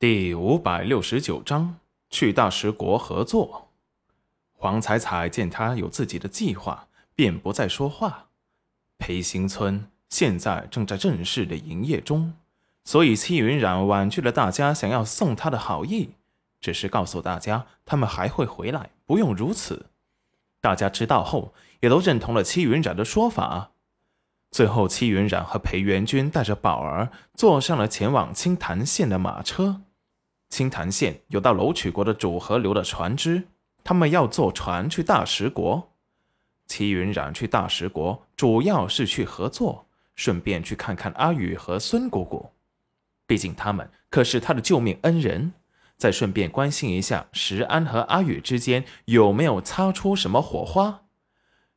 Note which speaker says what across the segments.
Speaker 1: 第五百六十九章去大食国合作。黄彩彩见他有自己的计划，便不再说话。裴行村现在正在正式的营业中，所以戚云染婉拒了大家想要送他的好意，只是告诉大家他们还会回来，不用如此。大家知道后，也都认同了戚云染的说法。最后，戚云染和裴元君带着宝儿坐上了前往青潭县的马车。青潭县有到楼曲国的主河流的船只，他们要坐船去大石国。齐云染去大石国，主要是去合作，顺便去看看阿宇和孙姑姑。毕竟他们可是他的救命恩人，再顺便关心一下石安和阿宇之间有没有擦出什么火花。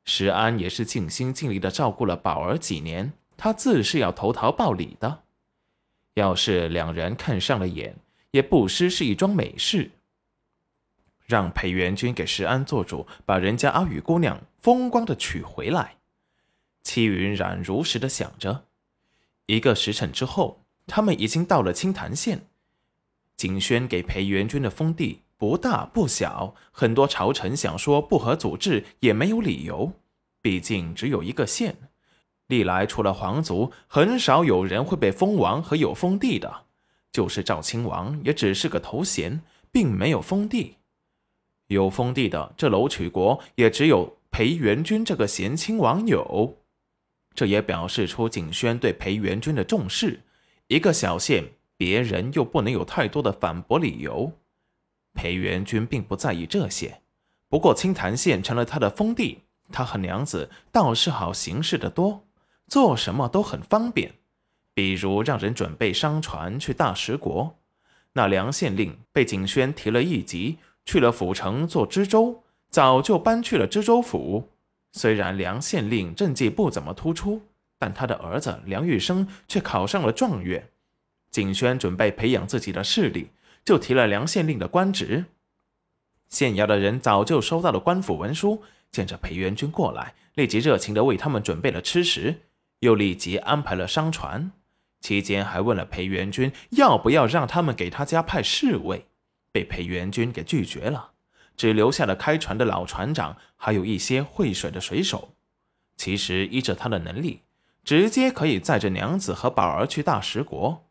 Speaker 1: 石安也是尽心尽力的照顾了宝儿几年，他自是要投桃报李的。要是两人看上了眼，也不失是一桩美事。让裴元君给石安做主，把人家阿雨姑娘风光的娶回来。戚云染如实的想着。一个时辰之后，他们已经到了青潭县。景轩给裴元君的封地不大不小，很多朝臣想说不合祖制也没有理由，毕竟只有一个县，历来除了皇族，很少有人会被封王和有封地的。就是赵亲王，也只是个头衔，并没有封地。有封地的这楼曲国，也只有裴元君这个贤亲王有。这也表示出景轩对裴元君的重视。一个小县，别人又不能有太多的反驳理由。裴元君并不在意这些。不过青潭县成了他的封地，他和娘子倒是好行事的多，做什么都很方便。比如让人准备商船去大食国，那梁县令被景轩提了一级，去了府城做知州，早就搬去了知州府。虽然梁县令政绩不怎么突出，但他的儿子梁玉生却考上了状元。景轩准备培养自己的势力，就提了梁县令的官职。县衙的人早就收到了官府文书，见着裴元军过来，立即热情地为他们准备了吃食，又立即安排了商船。期间还问了裴元君要不要让他们给他家派侍卫，被裴元君给拒绝了，只留下了开船的老船长，还有一些会水的水手。其实依着他的能力，直接可以载着娘子和宝儿去大食国，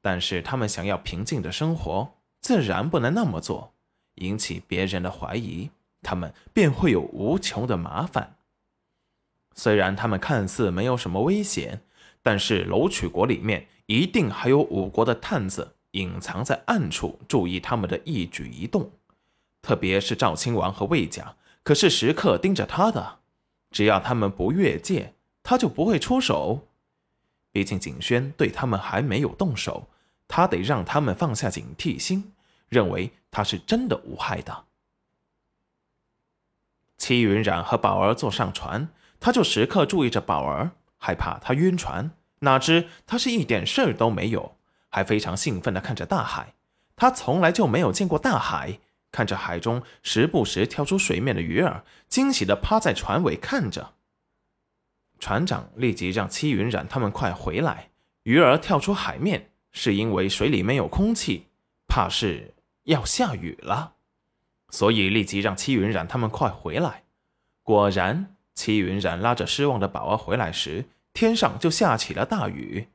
Speaker 1: 但是他们想要平静的生活，自然不能那么做，引起别人的怀疑，他们便会有无穷的麻烦。虽然他们看似没有什么危险。但是楼曲国里面一定还有五国的探子隐藏在暗处，注意他们的一举一动。特别是赵亲王和魏家，可是时刻盯着他的。只要他们不越界，他就不会出手。毕竟景轩对他们还没有动手，他得让他们放下警惕心，认为他是真的无害的。戚云染和宝儿坐上船，他就时刻注意着宝儿。害怕他晕船，哪知他是一点事儿都没有，还非常兴奋地看着大海。他从来就没有见过大海，看着海中时不时跳出水面的鱼儿，惊喜地趴在船尾看着。船长立即让戚云染他们快回来。鱼儿跳出海面，是因为水里没有空气，怕是要下雨了，所以立即让戚云染他们快回来。果然，戚云染拉着失望的宝儿回来时。天上就下起了大雨，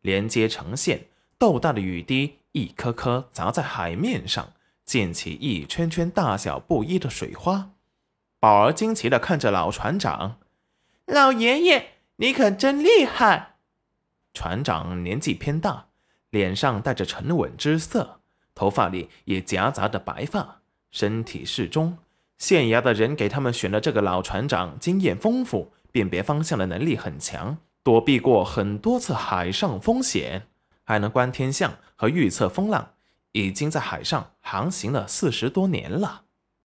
Speaker 1: 连接成线，豆大的雨滴一颗颗砸在海面上，溅起一圈圈大小不一的水花。宝儿惊奇地看着老船长：“
Speaker 2: 老爷爷，你可真厉害！”
Speaker 1: 船长年纪偏大，脸上带着沉稳之色，头发里也夹杂着白发，身体适中。县衙的人给他们选了这个老船长，经验丰富。辨别方向的能力很强，躲避过很多次海上风险，还能观天象和预测风浪，已经在海上航行了四十多年了。